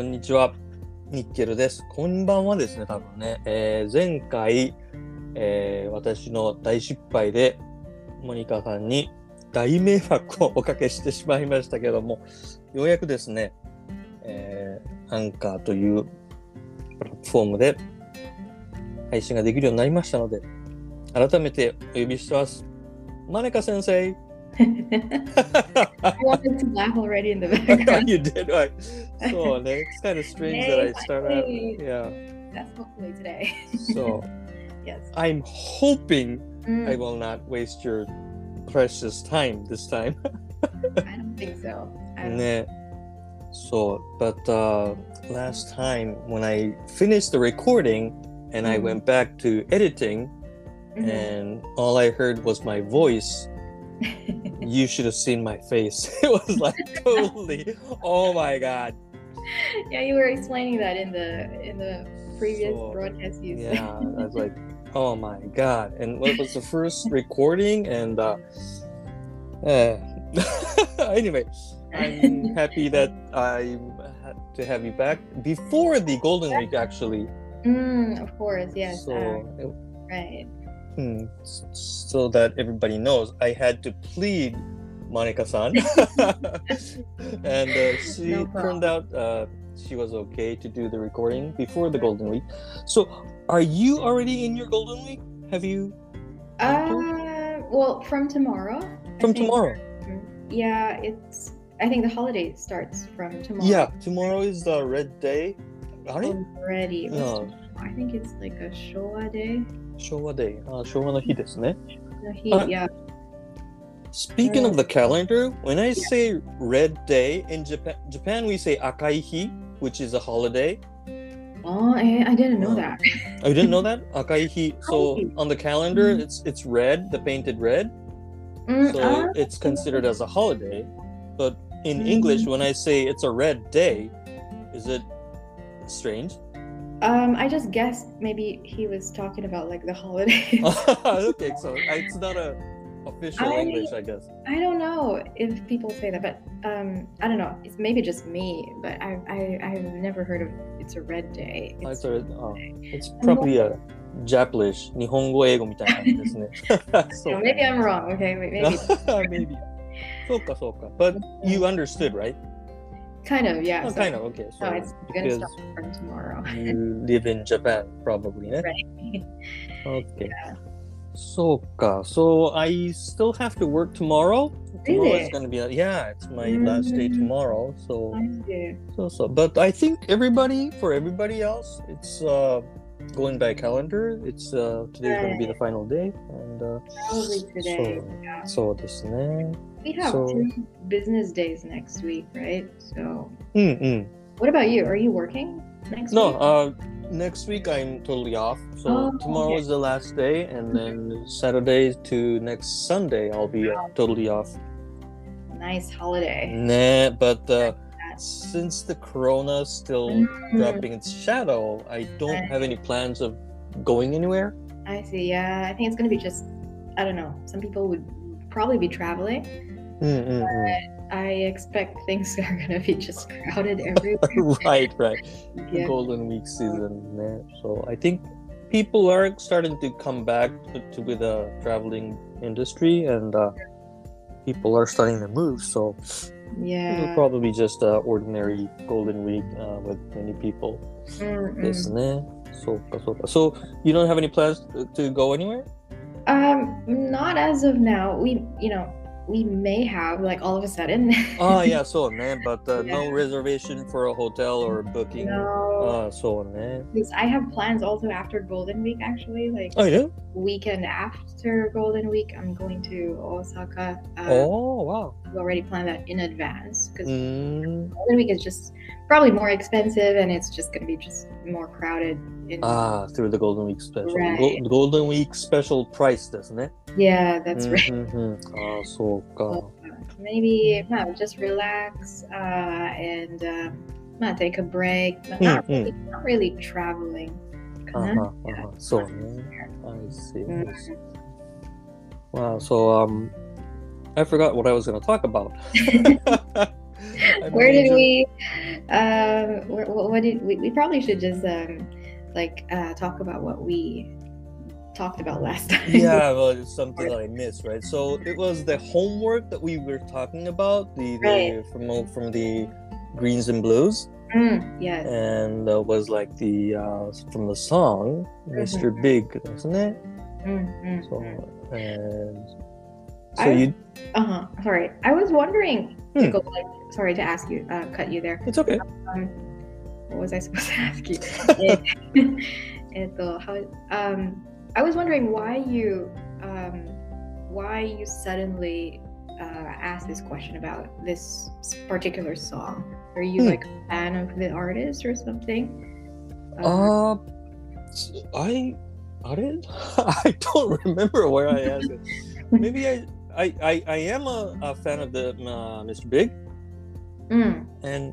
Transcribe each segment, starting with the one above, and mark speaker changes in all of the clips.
Speaker 1: こんにちは。ニッケルです。こんばんはですね、多分ね。えー前回、えー私の大失敗で、モニカさんに大迷惑をおかけしてしまいましたけども、ようやくですね、えーアンカーというプラットフォームで配信ができるようになりましたので、改めてお呼びしてます。マネカ先生
Speaker 2: I wanted to laugh already in the background.
Speaker 1: you did right. So it's kind of strange that I start out. Yeah.
Speaker 2: That's hopefully today.
Speaker 1: So
Speaker 2: yes.
Speaker 1: I'm hoping
Speaker 2: Mm,
Speaker 1: I will not waste your precious time this time.
Speaker 2: I don't think so. I
Speaker 1: ね So, but uh, last time when I finished the recording and I
Speaker 2: Mhm.
Speaker 1: went back to editing
Speaker 2: Mhm.
Speaker 1: and all I heard was my voice, you should have seen my face. It was like totally, oh my god.
Speaker 2: yeah, you were explaining that in the in the previous
Speaker 1: So,
Speaker 2: broadcast you
Speaker 1: yeah i was like oh my god and what was the first recording and uh, uh anyway i'm happy that ha- to have you back before the golden week actually
Speaker 2: mm, of course, yes.
Speaker 1: so
Speaker 2: uh, right.
Speaker 1: Hmm, so that everybody knows i had to plead monica-san and uh, she
Speaker 2: No
Speaker 1: turned out uh, she was okay to do the recording before the golden week so are you already in your golden week have you
Speaker 2: Uh, well, from tomorrow.
Speaker 1: From tomorrow
Speaker 2: Yeah, it's. I think the holiday starts from tomorrow.
Speaker 1: yeah tomorrow is the red day it?
Speaker 2: Already.
Speaker 1: No.
Speaker 2: I think it's like a Showa day.
Speaker 1: 昭和 day あ昭和の日ですね
Speaker 2: No, he,
Speaker 1: Uh,
Speaker 2: yeah.
Speaker 1: Speaking of the calendar, when I say red day in Japan, Japan we say akaihi, which is a holiday.
Speaker 2: Oh, I, I didn't know
Speaker 1: Uh,
Speaker 2: that.
Speaker 1: Oh, you didn't know that? Akaihi. So
Speaker 2: Akaihi.
Speaker 1: on the calendar,
Speaker 2: Mhm.
Speaker 1: it's it's red, the painted red.
Speaker 2: Mm,
Speaker 1: So
Speaker 2: ah,
Speaker 1: it's considered as a holiday. But in
Speaker 2: Mhm.
Speaker 1: English, when I say it's a red day, is it strange?
Speaker 2: um, I just guessed maybe he was talking about like the holidays.
Speaker 1: okay, so it's not a official
Speaker 2: I-
Speaker 1: English, I guess.
Speaker 2: I don't know if people say that, but um, I don't know. It's maybe just me, but I I I've never heard of it's a red day.
Speaker 1: Oh,
Speaker 2: It's,
Speaker 1: it's, a, oh, it's probably a Japanese 日本語英語みたいな感じですね。そ
Speaker 2: so
Speaker 1: う
Speaker 2: maybe I'm wrong. Okay, wait, maybe
Speaker 1: maybe. そうかそうか。But you understood, right?
Speaker 2: Kind of, yeah.
Speaker 1: Oh,
Speaker 2: so
Speaker 1: kind of, okay. So
Speaker 2: no, it's gonna stop from tomorrow.
Speaker 1: you live in Japan, probably,
Speaker 2: right?
Speaker 1: okay.
Speaker 2: Yeah.
Speaker 1: So, so I still have to work tomorrow. Tomorrow is gonna be a, yeah, it's my mm-hmm. last day
Speaker 2: mm.
Speaker 1: tomorrow. So, so so, but I think everybody for everybody else, it's uh, going by calendar. It's uh, today's right. gonna be the final day, and uh,
Speaker 2: probably today.
Speaker 1: So, yeah. so this.
Speaker 2: We have
Speaker 1: so,
Speaker 2: two business days next week, right? So.
Speaker 1: Mm-mm.
Speaker 2: What about you? Are you working next
Speaker 1: no,
Speaker 2: week? No.
Speaker 1: Uh, next week I'm totally off. So
Speaker 2: oh,
Speaker 1: tomorrow
Speaker 2: okay.
Speaker 1: is the last day, and mm-hmm. then Saturday to next Sunday I'll be wow. totally off.
Speaker 2: Nice holiday.
Speaker 1: Nah, but uh, since the corona still
Speaker 2: mm-hmm.
Speaker 1: dropping its shadow, I don't have any plans of going anywhere.
Speaker 2: I see. Yeah, I think it's gonna be just I don't know. Some people would probably be traveling.
Speaker 1: Mm, mm, mm.
Speaker 2: I expect things are gonna be just crowded everywhere.
Speaker 1: right, right.
Speaker 2: Yeah.
Speaker 1: Golden Week season, man. So I think people are starting to come back to, to with the traveling industry, and uh, people are starting to move. So
Speaker 2: yeah,
Speaker 1: it'll probably just uh, ordinary Golden Week uh, with many people. Mm-hmm. So, so, so you don't have any plans to go anywhere?
Speaker 2: Um, not as of now. We, you know, we may have like all of a sudden.
Speaker 1: oh yeah, so man, but uh,
Speaker 2: yeah.
Speaker 1: no reservation for a hotel or a booking.
Speaker 2: No.
Speaker 1: Uh, so man.
Speaker 2: Because I have plans also after Golden Week actually, like.
Speaker 1: Oh yeah.
Speaker 2: Weekend after Golden Week, I'm going to Osaka. Uh,
Speaker 1: oh wow.
Speaker 2: I've already planned that in advance because
Speaker 1: mm.
Speaker 2: Golden Week is just probably more expensive and it's just going to be just more crowded. In,
Speaker 1: Ah, through the Golden Week special.
Speaker 2: Right.
Speaker 1: Go- Golden Week special price ですね。
Speaker 2: yeah, that's right.
Speaker 1: うんうんうんあそうか。
Speaker 2: Maybe no, just relax uh, and uh, not take a break. But not,
Speaker 1: Mm,
Speaker 2: really, not really traveling.
Speaker 1: あは
Speaker 2: Kinda.
Speaker 1: あはそうね。I see. I
Speaker 2: Mm.
Speaker 1: see. Wow. So um, I forgot what I was going to talk about.
Speaker 2: Where did we? Um, where, what, what did we? We probably should just um, like uh, talk about what we talked about last time.
Speaker 1: yeah, well, it's something that I missed, right? So it was the homework that we were talking about, the, the
Speaker 2: Right.
Speaker 1: from from the greens and blues,
Speaker 2: Mm, yes.
Speaker 1: and uh, was like the uh, from the song Mr. Big, isn't it?
Speaker 2: Mm, mm,
Speaker 1: So
Speaker 2: mm.
Speaker 1: and so
Speaker 2: I,
Speaker 1: you.
Speaker 2: Uh huh. Sorry, I was wondering.
Speaker 1: Hmm.
Speaker 2: To go, like, sorry to ask you, uh, cut you there.
Speaker 1: It's okay.
Speaker 2: Um, what was I supposed to ask you? Eh, how, um, I was wondering why you um, why you suddenly uh, asked this question about this particular song. Are you
Speaker 1: hmm.
Speaker 2: like a fan of the artist or something? Uh,
Speaker 1: uh I I didn't. I don't remember where I asked it. Maybe I I, I, I am a, a fan of the uh, Mr. Big,
Speaker 2: mm,
Speaker 1: and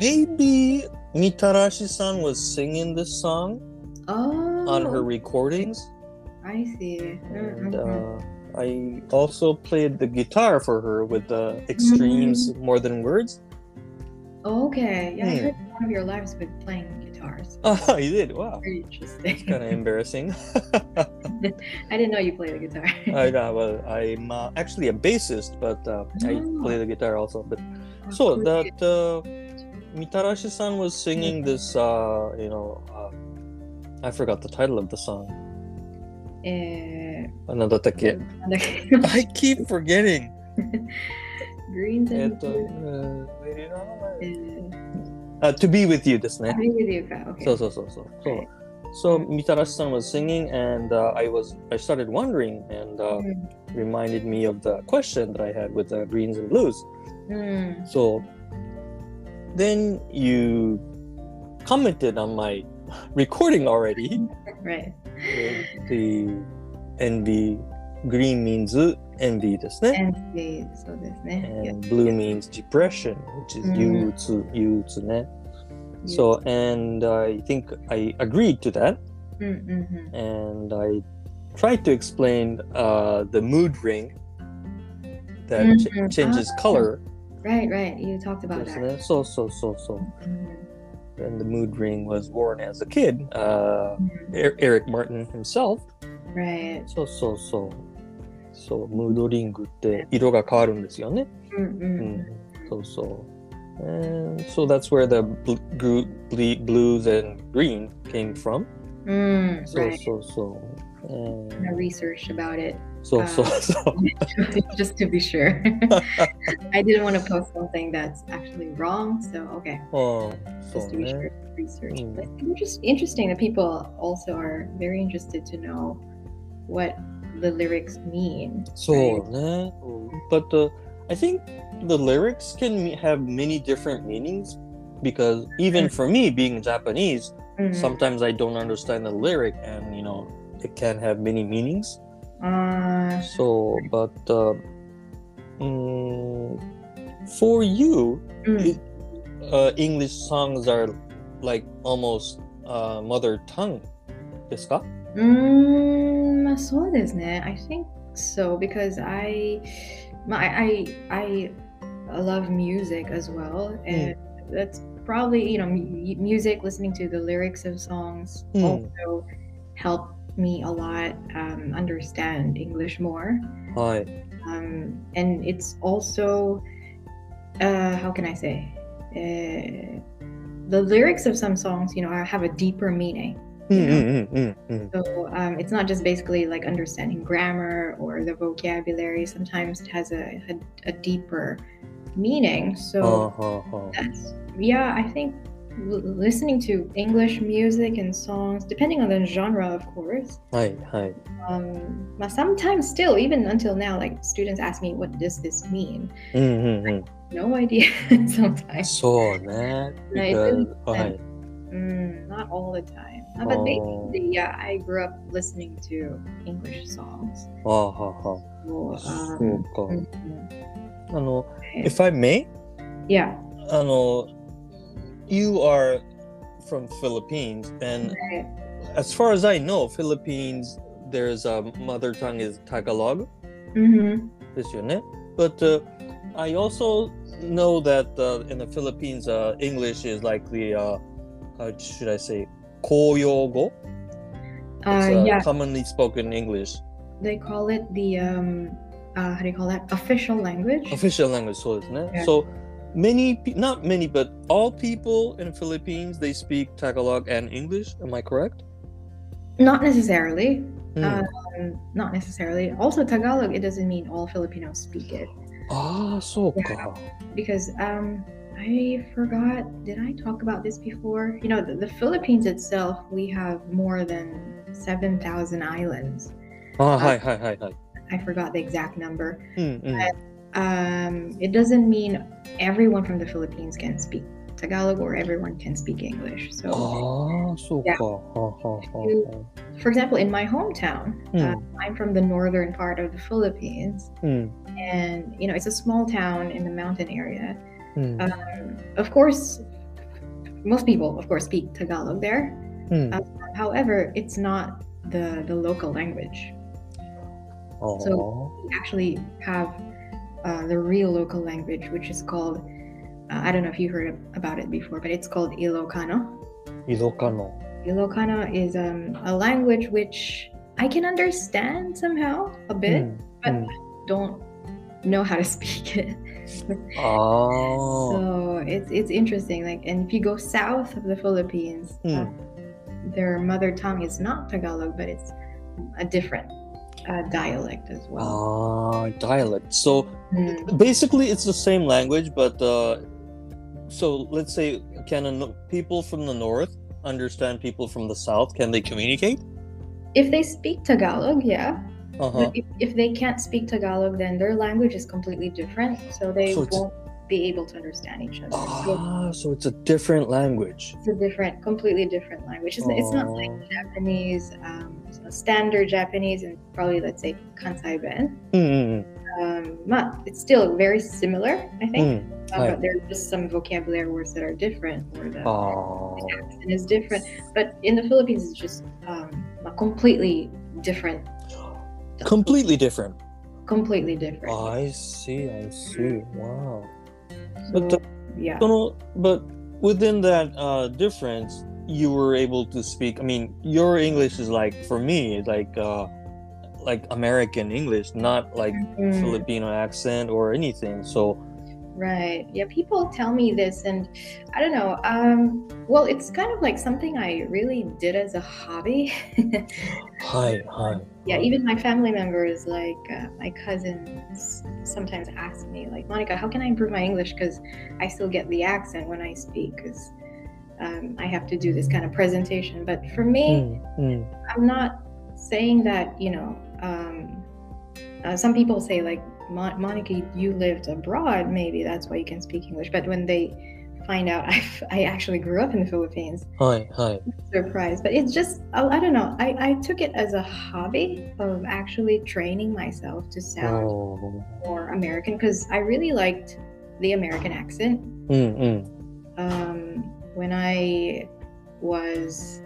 Speaker 1: maybe Mitarashi-san was singing this song
Speaker 2: oh,
Speaker 1: on her recordings,
Speaker 2: I see.
Speaker 1: and
Speaker 2: Mm, mhm.
Speaker 1: uh, I also played the guitar for her with the Extremes More Than Words.
Speaker 2: okay, yeah, I
Speaker 1: hmm.
Speaker 2: heard one of your lives with playing guitars.
Speaker 1: Oh, you did? Wow.
Speaker 2: Very interesting.
Speaker 1: Kind of embarrassing.
Speaker 2: I didn't know you played the guitar.
Speaker 1: I know. Well, I'm uh, actually a bassist, but uh, I
Speaker 2: Oh.
Speaker 1: play the guitar also. But
Speaker 2: Oh,
Speaker 1: so
Speaker 2: cool.
Speaker 1: that uh, Mitarashi-san was singing this, uh, you know, uh, I forgot the title of the song.
Speaker 2: えー、
Speaker 1: なんだったっけ
Speaker 2: なんだっけ
Speaker 1: I keep forgetting.
Speaker 2: Greens
Speaker 1: え
Speaker 2: and
Speaker 1: っと、
Speaker 2: Blues
Speaker 1: え
Speaker 2: えー
Speaker 1: ー、To be with you ですね。
Speaker 2: Agree with you か OK
Speaker 1: そうそうそうそう。そう
Speaker 2: Right.
Speaker 1: So Mitarashi-san was singing, and uh, I was I started wondering, and uh,
Speaker 2: うん、
Speaker 1: reminded me of the question that I had with the greens and blues.
Speaker 2: うん、
Speaker 1: So then you commented on my recording already.
Speaker 2: right
Speaker 1: the envy green means envy ですね。
Speaker 2: and the そうですね
Speaker 1: And blue means depression, which is
Speaker 2: うん
Speaker 1: 憂鬱、憂鬱ね。So, and I think I agreed to that,
Speaker 2: うんうん
Speaker 1: and I tried to explain uh, the mood ring that
Speaker 2: Mhm.
Speaker 1: ch- changes
Speaker 2: Ah.
Speaker 1: color.
Speaker 2: うん right right you talked about
Speaker 1: です
Speaker 2: that
Speaker 1: ね。そうそうそうそう。
Speaker 2: うん
Speaker 1: And the mood ring was worn as a kid. Uh, Er- Eric Martin himself.
Speaker 2: right
Speaker 1: そうそうそう。そう、ムードリングって色が変わるんですよね。
Speaker 2: うんう
Speaker 1: うんん。そうそう。And so that's where the bl- gru- ble- blues and green came from.
Speaker 2: うん
Speaker 1: そう
Speaker 2: right
Speaker 1: そうそう。And
Speaker 2: I researched about it
Speaker 1: そうそうそう。
Speaker 2: just to be sure I didn't want to post something that's actually wrong so okay
Speaker 1: うんそ
Speaker 2: just
Speaker 1: う
Speaker 2: to be
Speaker 1: ね
Speaker 2: sure。to research.
Speaker 1: Mm.
Speaker 2: But it's just interesting that people also are very interested to know what the lyrics mean.
Speaker 1: そうね。But uh, I think the lyrics can me- have many different meanings because even
Speaker 2: Mm.
Speaker 1: for me being Japanese,
Speaker 2: Mhm.
Speaker 1: sometimes I don't understand the lyric and you know it can have many meanings.
Speaker 2: Uh,
Speaker 1: So, but uh, mm, for you,
Speaker 2: mm,
Speaker 1: uh, English songs are like almost uh, mother tongue. ですか?
Speaker 2: mm, まあそうですね I think so because I, まあ I, I, I love music as well, and that's probably you know mu- music, listening to the lyrics of songs
Speaker 1: Mm.
Speaker 2: also help me a lot um, understand English more.
Speaker 1: はい。
Speaker 2: um, and it's also uh, how can I say uh, the lyrics of some songs you know are- have a deeper meaning
Speaker 1: Mm, mm, mm, mm,
Speaker 2: so um, it's not just basically like understanding grammar or the vocabulary. Sometimes it has a, a, a deeper meaning. So
Speaker 1: oh, oh, oh.
Speaker 2: that's yeah. I think listening to English music and songs, depending on the genre, of course.
Speaker 1: Hi, hi.
Speaker 2: Um, but sometimes still, even until now, like students ask me, "What does this mean?" no idea sometimes. So, man.
Speaker 1: Because,
Speaker 2: mm, not all the time Uh, but
Speaker 1: Oh.
Speaker 2: basically yeah i grew up listening to english songs
Speaker 1: はあはあは
Speaker 2: so,
Speaker 1: あ。
Speaker 2: um,
Speaker 1: そうか。
Speaker 2: mhm.
Speaker 1: あの、
Speaker 2: Yeah.
Speaker 1: if I may,
Speaker 2: yeah
Speaker 1: あの、you are from Philippines and
Speaker 2: right.
Speaker 1: as far as I know, Philippines, there's a mother tongue is Tagalog
Speaker 2: mm-hmm.
Speaker 1: ですよね。But uh, I also know that uh, in the Philippines, uh, English is like the uh, how should I say, Koyogo?
Speaker 2: Uh, yeah.
Speaker 1: commonly spoken English.
Speaker 2: They call it the, um, uh, how do you call that, official language?
Speaker 1: Official language, so
Speaker 2: yeah.
Speaker 1: So many, not many, but all people in Philippines, they speak Tagalog and English. Am I correct?
Speaker 2: Not necessarily.
Speaker 1: Hmm.
Speaker 2: Um, not necessarily. Also, Tagalog, it doesn't mean all Filipinos speak it.
Speaker 1: Ah, so yeah,
Speaker 2: Because um, I forgot, did I talk about this before? You know, the, the Philippines itself, we have more than 7,000 islands.
Speaker 1: Oh, uh, hi, hi, hi, hi.
Speaker 2: I forgot the exact number.
Speaker 1: Mm-hmm.
Speaker 2: Um, it doesn't mean everyone from the Philippines can speak Tagalog or everyone can speak English. So,
Speaker 1: oh, so
Speaker 2: yeah.
Speaker 1: Oh, oh,
Speaker 2: oh, for example, in my hometown,
Speaker 1: mm.
Speaker 2: uh, I'm from the northern part of the Philippines,
Speaker 1: mm.
Speaker 2: and you know it's a small town in the mountain area.
Speaker 1: Mm.
Speaker 2: Um, of course, most people, of course, speak Tagalog there.
Speaker 1: Mm.
Speaker 2: Um, however, it's not the, the local language.
Speaker 1: Aww.
Speaker 2: So we actually have uh, the real local language, which is called, uh, I don't know if you heard about it before, but it's called Ilocano.
Speaker 1: Ilocano.
Speaker 2: Ilocano is um, a language which I can understand somehow a bit,
Speaker 1: mm.
Speaker 2: but
Speaker 1: mm.
Speaker 2: don't know how to speak it.
Speaker 1: oh.
Speaker 2: So it's it's interesting. Like, and if you go south of the Philippines,
Speaker 1: mm.
Speaker 2: uh, their mother tongue is not Tagalog, but it's a different uh, dialect as well.
Speaker 1: Ah, uh, dialect. So
Speaker 2: mm.
Speaker 1: basically, it's the same language, but uh, so let's say, can a, people from the north understand people from the south? Can they communicate?
Speaker 2: If they speak Tagalog, yeah. Uh-huh. If, if, they can't speak Tagalog, then their language is completely different, so they
Speaker 1: so
Speaker 2: won't be able to understand each other.
Speaker 1: Ah, so, so, it's a different language.
Speaker 2: It's a different, completely different language. It's, it's not like
Speaker 1: oh.
Speaker 2: Japanese, um, standard Japanese, and probably let's say Kansai Ben.
Speaker 1: Mm. Mm-hmm.
Speaker 2: Um, it's still very similar, I think.
Speaker 1: Mm.
Speaker 2: Uh, but there are just some vocabulary words that are different, or the
Speaker 1: oh.
Speaker 2: accent is different. But in the Philippines, it's just um, a completely different
Speaker 1: Completely different.
Speaker 2: Completely different.
Speaker 1: I see. I see. Wow.
Speaker 2: So,
Speaker 1: But the,
Speaker 2: yeah.
Speaker 1: その but within that uh, difference, you were able to speak. I mean, your English is like for me like uh, like American English, not like
Speaker 2: Mm,
Speaker 1: Filipino accent or anything. So
Speaker 2: right. Yeah. People tell me this, and I don't know. Um, well, it's kind of like something I really did as a hobby.
Speaker 1: hi, hi.
Speaker 2: yeah even my family members like uh, my cousins sometimes ask me like monica how can i improve my english because i still get the accent when i speak because um, i have to do this kind of presentation but for me
Speaker 1: Mm, mm,
Speaker 2: i'm not saying that you know um, uh, some people say like Mon- monica you lived abroad maybe that's why you can speak english but when they find out i i actually grew up in the philippines
Speaker 1: hi, hi.
Speaker 2: surprised but it's just I, I don't know I, I took it as a hobby of actually training myself to sound
Speaker 1: Oh.
Speaker 2: more american because i really liked the american accent
Speaker 1: Mm, mm.
Speaker 2: um, when i was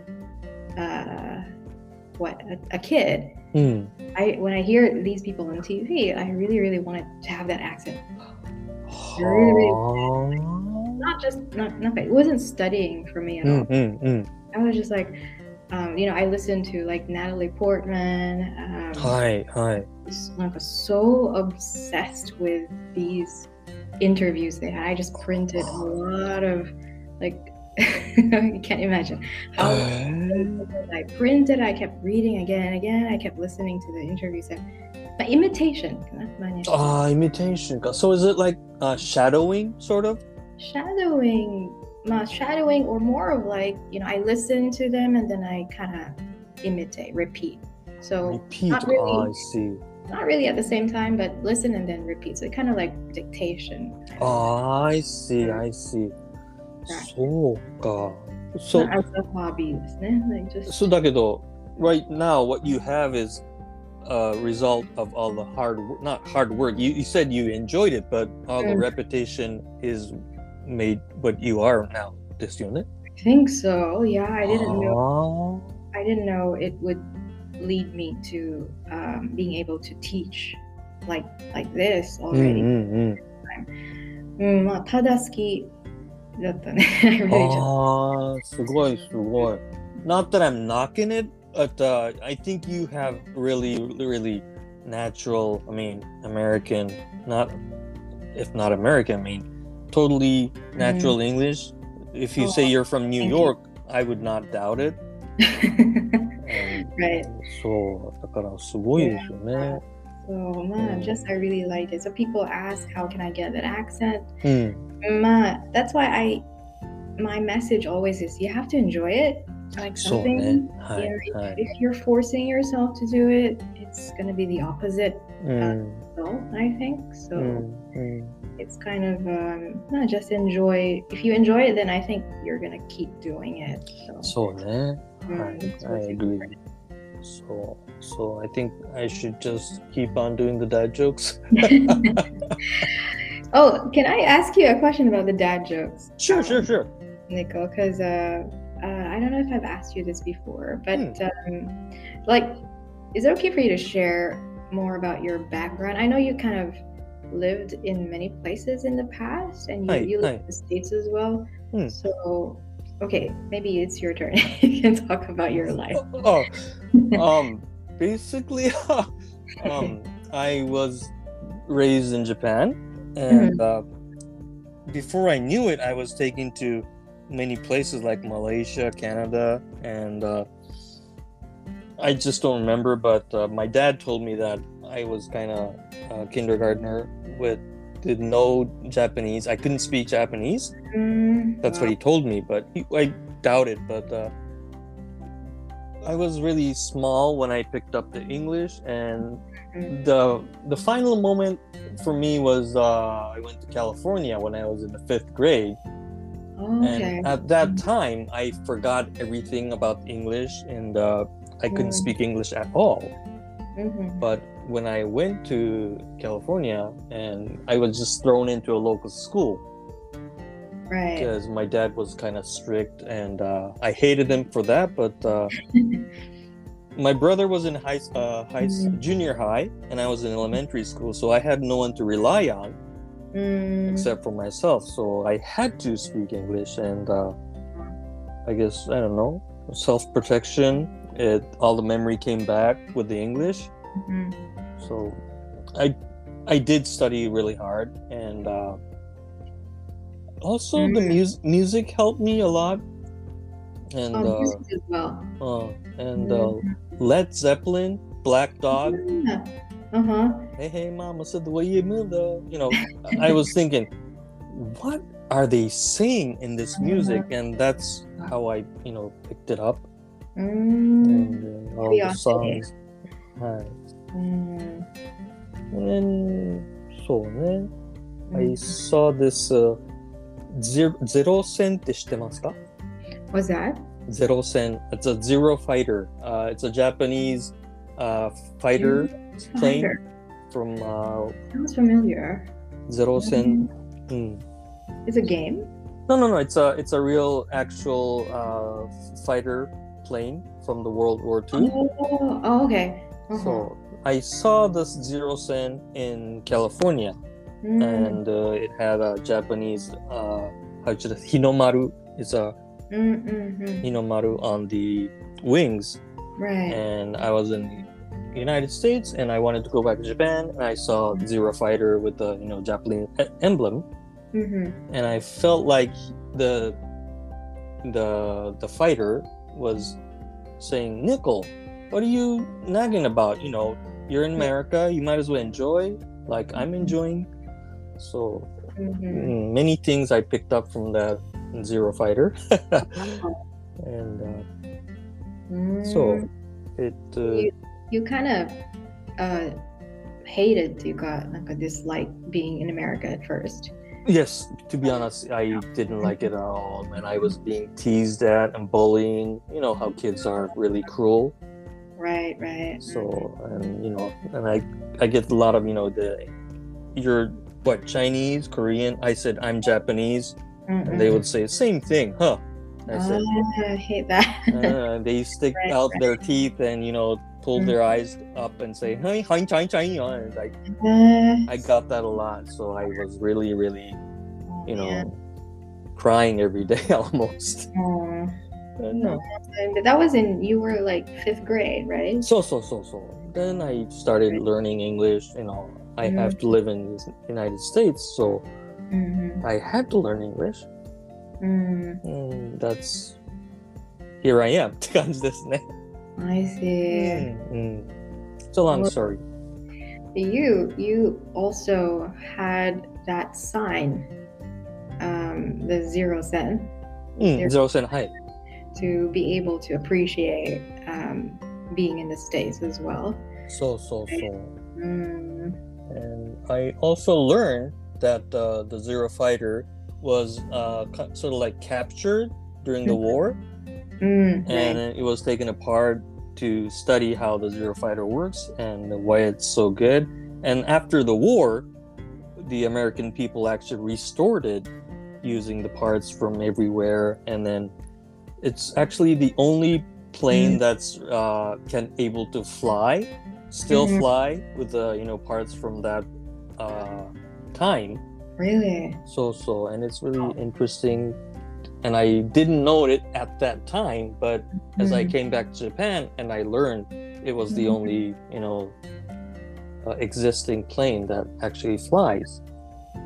Speaker 2: uh, what a, a kid
Speaker 1: Mm.
Speaker 2: i when i hear these people on tv i really really wanted to have that accent Really?
Speaker 1: Ah.
Speaker 2: not just not nothing it wasn't studying for me at all
Speaker 1: Mm, mm.
Speaker 2: I was just like, um, you know, I listened to like Natalie Portman. Um,
Speaker 1: Hi, hi.
Speaker 2: was, like so obsessed with these interviews they had. I just printed a lot of like you can't imagine how I printed. I kept reading again and again. I kept listening to the interviews and but imitation.
Speaker 1: Ah, imitation. So is it like uh, shadowing, sort of?
Speaker 2: Shadowing, uh, shadowing, or more of like you know, I listen to them and then I kind of imitate, repeat. So
Speaker 1: Repeat.
Speaker 2: not really.
Speaker 1: Ah, I see.
Speaker 2: not really at the same time, but listen and then repeat. So kind of like dictation.
Speaker 1: Ah, I see, I see.
Speaker 2: Right.
Speaker 1: そうか。So,
Speaker 2: Not as a hobby ですね。Like just
Speaker 1: so だけど、right now what you have is a result of all the hard work, not hard work. You, you said you enjoyed it, but all the
Speaker 2: Mm.
Speaker 1: repetition is made what you are now. ですよね。
Speaker 2: I think so. Yeah, I didn't know.
Speaker 1: あ
Speaker 2: I didn't know it would lead me to um, being able to teach like like this
Speaker 1: ーうん
Speaker 2: already.
Speaker 1: うんうん。
Speaker 2: うん、まあ、ただ好き だったね。I really just-
Speaker 1: ああ、すごいすごい。Not that I'm knocking it, but uh, I think you have really, really natural, I mean, American, not, if not American, I mean, totally natural English. If you say you're from New
Speaker 2: thank you.
Speaker 1: York, I would not doubt it. And
Speaker 2: right.
Speaker 1: そう、だからすごいですよね。
Speaker 2: so,
Speaker 1: ma,
Speaker 2: just I really like it. So people ask, how can I get that accent? Mm. Ma, that's why I, my message always is, you have to enjoy it. Like something,
Speaker 1: so, if,
Speaker 2: if you're forcing yourself to do it, it's gonna be the opposite
Speaker 1: mm.
Speaker 2: result, I think. So
Speaker 1: mm.
Speaker 2: it's kind of um, not just enjoy. If you enjoy it, then I think you're gonna keep doing it. So,
Speaker 1: so
Speaker 2: mm, I
Speaker 1: agree. So so I think I should just keep on doing the dad jokes.
Speaker 2: oh, can I ask you a question about the dad jokes?
Speaker 1: Sure,
Speaker 2: Um,
Speaker 1: sure, sure.
Speaker 2: Nico, because uh, uh, I don't know if I've asked you this before, but
Speaker 1: Hmm.
Speaker 2: um, like, is it okay for you to share more about your background? I know you kind of lived in many places in the past, and you,
Speaker 1: Hi,
Speaker 2: you live
Speaker 1: hi.
Speaker 2: in the states as well.
Speaker 1: Hmm.
Speaker 2: So, okay, maybe it's your turn. you can talk about your life.
Speaker 1: Oh, um, basically, um, I was raised in Japan, and uh, before I knew it, I was taken to many places like Malaysia, Canada, and uh, I just don't remember. But uh, my dad told me that I was kind of a kindergartner with did no Japanese. I couldn't speak Japanese.
Speaker 2: Mm,
Speaker 1: That's what he told me, but he, I doubt it. But uh, I was really small when I picked up the English, and the the final moment for me was uh, I went to California when I was in the fifth grade,
Speaker 2: Oh, okay.
Speaker 1: and at that time I forgot everything about English, and uh, I couldn't
Speaker 2: Mm.
Speaker 1: speak English at all.
Speaker 2: Mhm.
Speaker 1: But when I went to California, and I was just thrown into a local school
Speaker 2: Right.
Speaker 1: because my dad was kind of strict and uh, I hated him for that. But uh, my brother was in high, uh, high
Speaker 2: Mhm.
Speaker 1: junior high, and I was in elementary school, so I had no one to rely on
Speaker 2: Mm,
Speaker 1: except for myself. So I had to speak English, and uh, I guess I don't know self protection. It all the memory came back with the English,
Speaker 2: mhm.
Speaker 1: so I I did study really hard, and uh, also the
Speaker 2: Mm.
Speaker 1: music music helped me a lot. And
Speaker 2: Oh,
Speaker 1: uh,
Speaker 2: music as well.
Speaker 1: uh, and uh,
Speaker 2: Mhm.
Speaker 1: Led Zeppelin, Black Dog.
Speaker 2: Yeah. Uh-huh.
Speaker 1: Hey, hey, mama said the way you move, though. You know, I was thinking, what are they saying in this music? And that's how I, you know, picked it up.
Speaker 2: Mm.
Speaker 1: And uh, all the songs.
Speaker 2: Mm.
Speaker 1: And then, so, ne, I
Speaker 2: Mm.
Speaker 1: saw this uh, zero, zero sen って知ってますか
Speaker 2: What's that?
Speaker 1: Zero sen. It's a zero fighter. Uh, it's a Japanese uh, fighter plane
Speaker 2: Fighter.
Speaker 1: from uh,
Speaker 2: Sounds familiar.
Speaker 1: Zero sen. Mm.
Speaker 2: It's a game.
Speaker 1: No, no, no. It's a it's a real actual uh, fighter plane from the World War II.
Speaker 2: Oh, oh okay. Uh-huh.
Speaker 1: So I saw this Zero Sen in California,
Speaker 2: Mm.
Speaker 1: and uh, it had a Japanese uh, Hinomaru. It's a
Speaker 2: Mm, mm, mm.
Speaker 1: Hinomaru on the wings,
Speaker 2: Right.
Speaker 1: and I was in the United States, and I wanted to go back to Japan, and I saw Zero Fighter with the you know Japanese emblem,
Speaker 2: Mm-hmm.
Speaker 1: and I felt like the the the fighter was saying, "Nickel, what are you nagging about? You know, you're in America. You might as well enjoy, like I'm enjoying." So
Speaker 2: mm-hmm.
Speaker 1: Mm, many things I picked up from that Zero Fighter, uh-huh. and uh, mm. so it. Uh,
Speaker 2: you, you kind of uh, hated, you got like a dislike being in America at first.
Speaker 1: Yes, to be honest, I didn't like it at all, and I was being teased at and bullying. You know how kids are really cruel.
Speaker 2: Right, right.
Speaker 1: So, and you know, and I, I get a lot of you know the, you're what Chinese, Korean. I said I'm Japanese, and they would say same thing, huh? I said
Speaker 2: Ah, I hate that.
Speaker 1: uh, they stick
Speaker 2: Right,
Speaker 1: out
Speaker 2: right.
Speaker 1: their teeth and you know pull their eyes up and say hi hi hi hi hi. Like
Speaker 2: Uh,
Speaker 1: I got that a lot, so I was really really you know,
Speaker 2: Yeah.
Speaker 1: crying every day almost. Uh, no.
Speaker 2: And that was in you were like fifth grade, right?
Speaker 1: So so so so. Then I started learning English. You know, I
Speaker 2: Mm.
Speaker 1: have to live in the United States, so
Speaker 2: Mm-hmm.
Speaker 1: I had to learn English.
Speaker 2: Mm,
Speaker 1: And that's here I am って感じですね。
Speaker 2: I see.
Speaker 1: うん It's a long
Speaker 2: Well-
Speaker 1: story.
Speaker 2: You you also had that sign, um, the zero sen,
Speaker 1: うん、ゼロ戦はい。
Speaker 2: to be able to appreciate um, being in the states as well.
Speaker 1: そうそうそう。
Speaker 2: Mm,
Speaker 1: And I also learned that uh, the Zero Fighter was uh, sort of like captured during the
Speaker 2: Mhm.
Speaker 1: war,
Speaker 2: mm,
Speaker 1: and
Speaker 2: right.
Speaker 1: it was taken apart to study how the Zero Fighter works and why it's so good. And after the war, the American people actually restored it using the parts from everywhere, and then it's actually the only plane
Speaker 2: Mhm.
Speaker 1: that's uh, can able to fly, still
Speaker 2: Mhm.
Speaker 1: fly with the you know parts from that uh, time.
Speaker 2: Really?
Speaker 1: So so, and it's really interesting. And I didn't know it at that time, but as I
Speaker 2: Mm,
Speaker 1: came back to Japan and I learned it was the
Speaker 2: Mhm.
Speaker 1: only you know uh, existing plane that actually flies.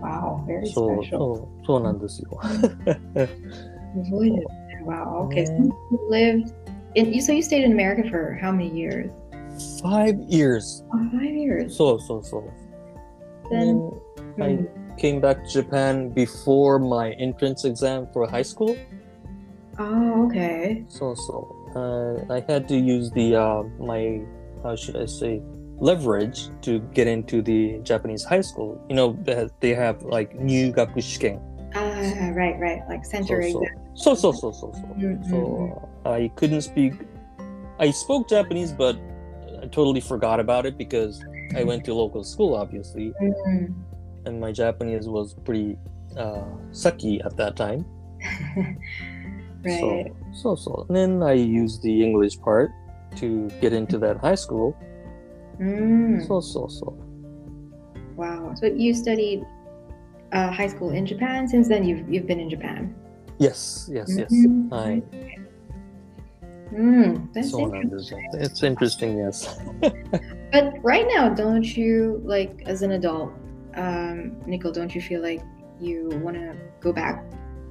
Speaker 2: wow, very
Speaker 1: So
Speaker 2: special.
Speaker 1: そうそうなんですよ。
Speaker 2: Really? Wow. Okay, so
Speaker 1: Yeah.
Speaker 2: you lived. In, you so you stayed in America for how many years?
Speaker 1: five years.
Speaker 2: Oh, five years.
Speaker 1: So so so.
Speaker 2: Then,
Speaker 1: I
Speaker 2: hmm.
Speaker 1: came back to Japan before my entrance exam for high school.
Speaker 2: Oh okay.
Speaker 1: So so uh, I had to use the uh, my how should I say leverage to get into the Japanese high school. You know they have like new gakushiken.
Speaker 2: Ah, right, right, like century.
Speaker 1: So, so, so, so, so, so,
Speaker 2: mm-hmm.
Speaker 1: so uh, I couldn't speak. I spoke Japanese, but I totally forgot about it because I went to local school, obviously,
Speaker 2: mm.
Speaker 1: and my Japanese was pretty uh, sucky at that time.
Speaker 2: right.
Speaker 1: So, so, so. And then I used the English part to get into that high school.
Speaker 2: Mm.
Speaker 1: So, so, so.
Speaker 2: Wow. So you studied uh, high school in Japan. Since then, you've you've been in Japan.
Speaker 1: Yes, yes, yes.
Speaker 2: Mhm.
Speaker 1: I,
Speaker 2: Mm, that's
Speaker 1: so
Speaker 2: interesting.
Speaker 1: It's interesting, yes.
Speaker 2: But right now, don't you like as an adult, um, Nicole? Don't you feel like you want to go back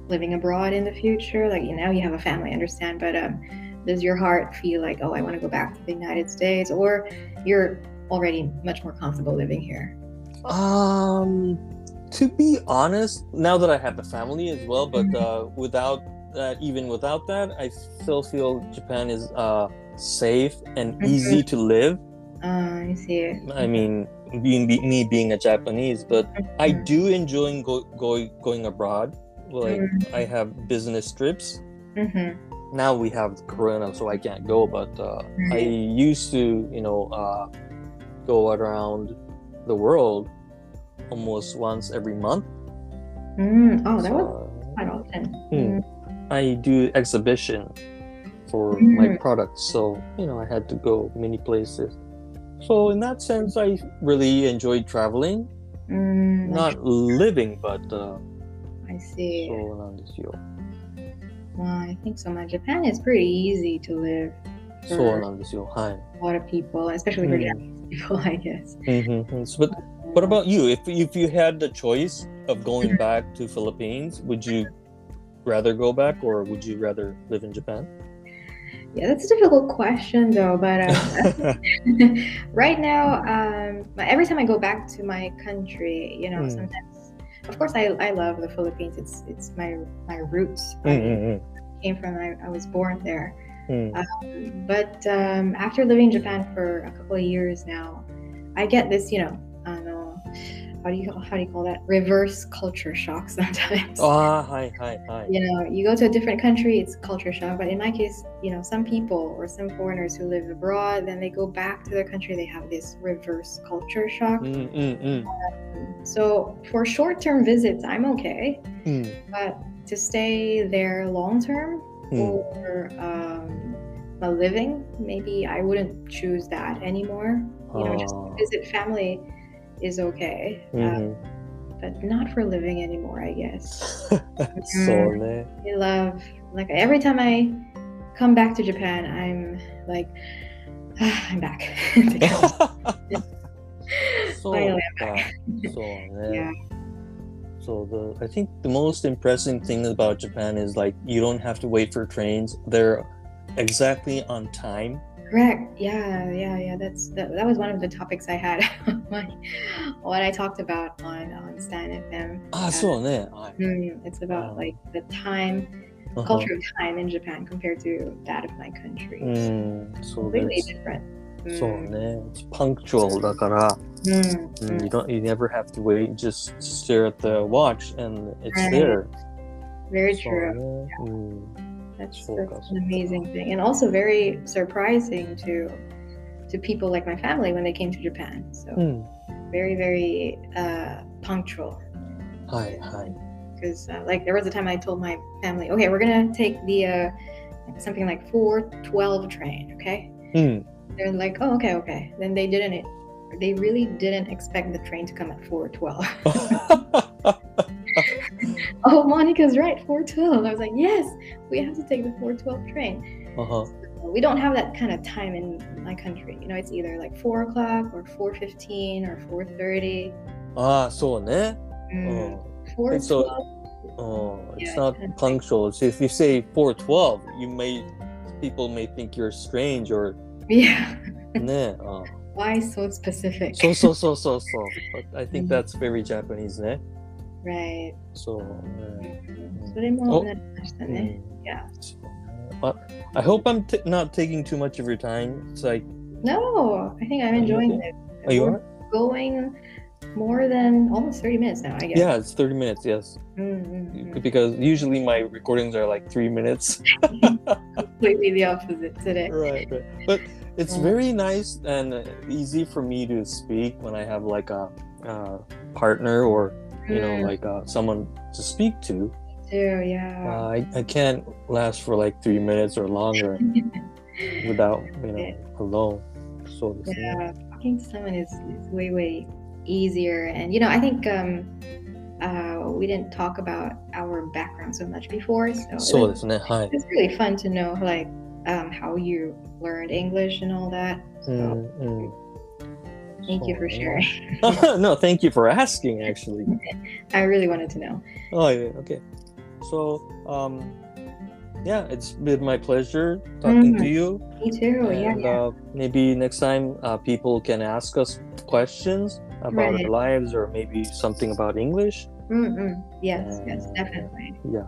Speaker 2: living abroad in the future? Like you know, you have a family, I understand, but um, does your heart feel like, oh, I want to go back to the United States, or you're already much more comfortable living here?
Speaker 1: Um, to be honest, now that I have a family as well, but uh, without that, even without that, I still feel Japan is uh, safe and easy to live.
Speaker 2: Uh, I see.
Speaker 1: I mean, being be, me being a Japanese, but I
Speaker 2: Mhm.
Speaker 1: do enjoy go, go, going abroad. Like
Speaker 2: Mhm.
Speaker 1: I have business trips.
Speaker 2: Mhm.
Speaker 1: Now we have Corona, so I can't go. But uh, I used to, you know, uh, go around the world almost once every month.
Speaker 2: Mm, oh, that
Speaker 1: So,
Speaker 2: was quite often.
Speaker 1: Hmm. I do exhibition for mm. my
Speaker 2: mm-hmm.
Speaker 1: products, so you know I had to go many places. So in that sense, I really enjoyed traveling,
Speaker 2: mm.
Speaker 1: not living, but uh,
Speaker 2: I see.
Speaker 1: So around this year.
Speaker 2: Well, I think so. My Japan is pretty easy to live.
Speaker 1: For so
Speaker 2: a lot of people, especially for
Speaker 1: mm.
Speaker 2: people, I guess.
Speaker 1: Mm-hmm. But what about you? If if you had the choice of going mm-hmm. back to Philippines, would you rather go back or would you rather live in Japan?
Speaker 2: Yeah, that's a difficult question though. But um, right now, um, every time I go back to my country, you know,
Speaker 1: Mm.
Speaker 2: sometimes, of course, I, I love the Philippines. It's it's my my roots.
Speaker 1: Mm-hmm.
Speaker 2: came from. I, I was born there.
Speaker 1: Mm.
Speaker 2: But um, after living in Japan for a couple of years now, I get this, you know, I don't know, how do you how do you call that? Reverse culture shock sometimes.
Speaker 1: Ah, hi, hi, hi.
Speaker 2: You know, you go to a different country, it's culture shock. But in my case, you know, some people or some foreigners who live abroad, then they go back to their country, they have this reverse culture shock.
Speaker 1: Mm, mm, mm,
Speaker 2: So for short-term visits, I'm okay,
Speaker 1: mm,
Speaker 2: but to stay there long term,
Speaker 1: mm.
Speaker 2: or um, a living, maybe I wouldn't choose that anymore. You know, just
Speaker 1: Ah,
Speaker 2: visit family is okay. Um,
Speaker 1: mm-hmm.
Speaker 2: But not for living anymore, I guess.
Speaker 1: Sorne.
Speaker 2: I love like every time I come back to Japan, I'm like, ah, I'm back. Finally,
Speaker 1: I'm back.
Speaker 2: yeah.
Speaker 1: So the I think the most impressive thing about Japan is like you don't have to wait for trains. They're exactly on time.
Speaker 2: Correct. Yeah, yeah, yeah. That's that, that was one of the topics I had what I talked about on on
Speaker 1: stand.fm. Ah, uh, so
Speaker 2: mm, It's about like the time uh-huh. culture of time in Japan compared to that of my country.
Speaker 1: Mm, so
Speaker 2: completely different.
Speaker 1: so mm. it's punctual だから、
Speaker 2: mm,
Speaker 1: mm,
Speaker 2: mm.
Speaker 1: You don't you never have to wait, just stare at the watch and it's
Speaker 2: right.
Speaker 1: there.
Speaker 2: Very true.
Speaker 1: Yeah.
Speaker 2: That's, that's an amazing thing, and also very surprising to to people like my family when they came to Japan. So
Speaker 1: mm.
Speaker 2: very very uh, punctual.
Speaker 1: Hi hi.
Speaker 2: Because uh, like there was a time I told my family, okay, we're gonna take the uh, something like four twelve train, okay?
Speaker 1: Mm.
Speaker 2: They're like, oh okay okay. Then they didn't. They really didn't expect the train to come at four twelve. oh, Monica's right, 412. I was like, yes, we have to take the 412 train.
Speaker 1: Uh-huh. So
Speaker 2: we don't have that kind of time in my country. You know, it's either like 4 o'clock or 4.15 or
Speaker 1: 4.30. Ah, so ne?
Speaker 2: Mm.
Speaker 1: Oh. So, oh, it's not punctual. So if you say 4.12, you may, people may think you're strange or...
Speaker 2: Yeah.
Speaker 1: ne. Oh.
Speaker 2: Why so specific?
Speaker 1: So, so, so, so, so. I think
Speaker 2: mm-hmm.
Speaker 1: that's very Japanese, ne?
Speaker 2: Right.
Speaker 1: そうね。
Speaker 2: それも
Speaker 1: お
Speaker 2: なりました
Speaker 1: う
Speaker 2: ね。
Speaker 1: ん
Speaker 2: Yeah.
Speaker 1: そうね But I hope I'm t- not taking too much of your time. It's like,
Speaker 2: No, I think I'm
Speaker 1: Are you
Speaker 2: enjoying
Speaker 1: okay?
Speaker 2: it.
Speaker 1: are you
Speaker 2: We're
Speaker 1: alright?
Speaker 2: going more than almost 30 minutes now, I guess.
Speaker 1: Yeah, it's 30 minutes, yes.
Speaker 2: Mm, mm, mm.
Speaker 1: Because usually my recordings are like three minutes.
Speaker 2: Completely the opposite today.
Speaker 1: right, right. But it's
Speaker 2: Yeah.
Speaker 1: very nice and uh, easy for me to speak when I have like a, uh partner or you know,
Speaker 2: mm.
Speaker 1: like uh, someone to speak to.
Speaker 2: Too, yeah.
Speaker 1: Uh, I, I can't last for like three minutes or longer without, you know, alone. So
Speaker 2: yeah, talking to someone is, is way, way easier. And, you know, I think um, uh, we didn't talk about our background so much before. So,
Speaker 1: so it's,
Speaker 2: it's really fun to know, like, um, how you learned English and all that.
Speaker 1: So, mm, mm.
Speaker 2: Thank oh, you for sharing.
Speaker 1: Oh, no, thank you for asking, actually.
Speaker 2: I really wanted to know.
Speaker 1: Oh, yeah, okay. So, um, yeah, it's been my pleasure talking mm, to
Speaker 2: mm-hmm.
Speaker 1: you.
Speaker 2: Me too.
Speaker 1: And,
Speaker 2: yeah, yeah.
Speaker 1: Uh, maybe next time uh, people can ask us questions about
Speaker 2: right.
Speaker 1: our lives or maybe something about English.
Speaker 2: Mm-mm. Yes, and,
Speaker 1: yes,
Speaker 2: definitely.
Speaker 1: Yeah.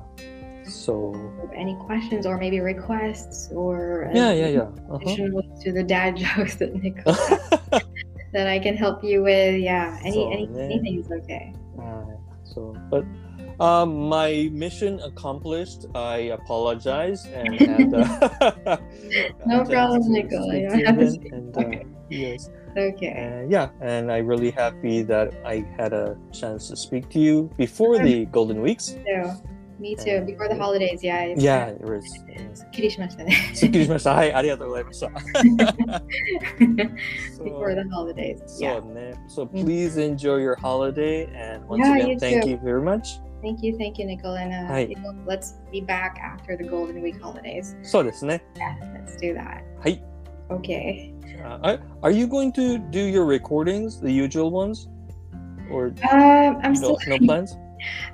Speaker 1: So,
Speaker 2: any questions or maybe requests or uh,
Speaker 1: yeah, yeah, yeah, uh-huh.
Speaker 2: to the dad jokes that Nick. that I can help you with. Yeah, any,
Speaker 1: So,
Speaker 2: any
Speaker 1: yeah.
Speaker 2: anything is okay.
Speaker 1: Alright, so, but um, my mission accomplished. I apologize and had uh,
Speaker 2: No
Speaker 1: chance
Speaker 2: problem,
Speaker 1: to
Speaker 2: Nicola.
Speaker 1: speak
Speaker 2: You
Speaker 1: to
Speaker 2: don't have to
Speaker 1: them,
Speaker 2: speak.
Speaker 1: And, uh,
Speaker 2: Okay.
Speaker 1: Yes.
Speaker 2: Okay.
Speaker 1: And yeah, and I'm really happy that I had a chance to speak to you before the Golden Weeks.
Speaker 2: So, me too.
Speaker 1: Uh,
Speaker 2: Before the holidays, yeah. it's
Speaker 1: Yeah,
Speaker 2: kind
Speaker 1: it was.
Speaker 2: of- すっきりしましたね。
Speaker 1: すっきりしました。はい、ありがとうございました。
Speaker 2: Before the holidays. Yeah.
Speaker 1: そうね。So please enjoy your holiday and once
Speaker 2: Yeah,
Speaker 1: again,
Speaker 2: you
Speaker 1: thank
Speaker 2: too.
Speaker 1: you very much.
Speaker 2: Thank you, thank you, Nicole. And uh,
Speaker 1: Hi.
Speaker 2: you know, let's be back after the Golden Week holidays.
Speaker 1: そうですね。
Speaker 2: Yeah, let's do that.
Speaker 1: はい。
Speaker 2: Okay.
Speaker 1: Uh, are- are you going to do your recordings, the usual ones? Or
Speaker 2: Um, I'm
Speaker 1: no,
Speaker 2: still
Speaker 1: no plans?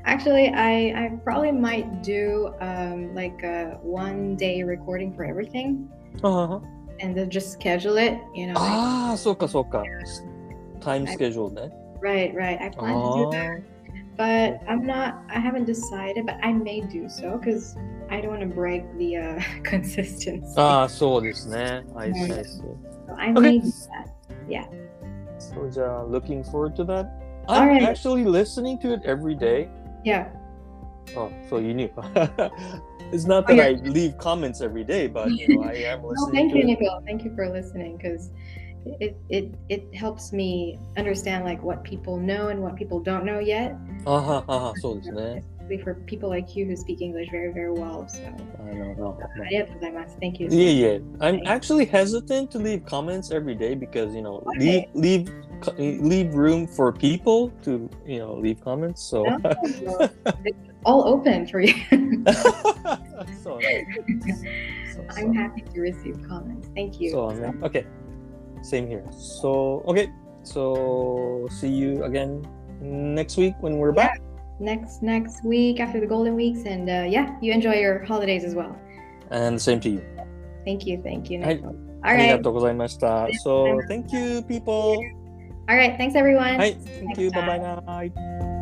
Speaker 2: Actually, I, I probably might do um, like a one day recording for everything.
Speaker 1: Uh-huh.
Speaker 2: And then just schedule it, you know.
Speaker 1: Ah, like, so ka, so ka. Time schedule, then.
Speaker 2: Right, right. I plan to do oh.
Speaker 1: that.
Speaker 2: But I'm not, I haven't decided, but I may do so because I don't want to break the uh, consistency.
Speaker 1: Ah, so this, I see.
Speaker 2: So I
Speaker 1: okay.
Speaker 2: may do that.
Speaker 1: Yeah. So, looking forward to that. I'm
Speaker 2: right.
Speaker 1: actually listening to it every day.
Speaker 2: Yeah.
Speaker 1: Oh, so you knew. it's not
Speaker 2: oh,
Speaker 1: that oh,
Speaker 2: yeah.
Speaker 1: I leave comments every day, but you know, I am listening.
Speaker 2: no,
Speaker 1: thank
Speaker 2: you, Nicole. Thank you for listening because it, it it helps me understand like what people know and what people don't know yet.
Speaker 1: Uh huh. Uh huh. So this
Speaker 2: Especially for people like you who speak English very very well. So. I don't know. Thank you.
Speaker 1: Yeah, yeah. I'm actually hesitant to leave comments every day because you know leave leave leave room for people to you know leave comments. So
Speaker 2: No, no, it's all open for you.
Speaker 1: so, そうそう
Speaker 2: I'm happy to receive comments. Thank you.
Speaker 1: そうね。Okay. Same here. So okay. So see you again next week when we're back.
Speaker 2: Next next week after the golden weeks, and uh, yeah, you enjoy your holidays as well.
Speaker 1: And same to you.
Speaker 2: Thank you, thank you.
Speaker 1: はい。
Speaker 2: All
Speaker 1: ありが
Speaker 2: right,
Speaker 1: とうございました。So thank you people.
Speaker 2: all right. Thanks everyone.
Speaker 1: はい。Thank you.
Speaker 2: Next
Speaker 1: Bye bye now.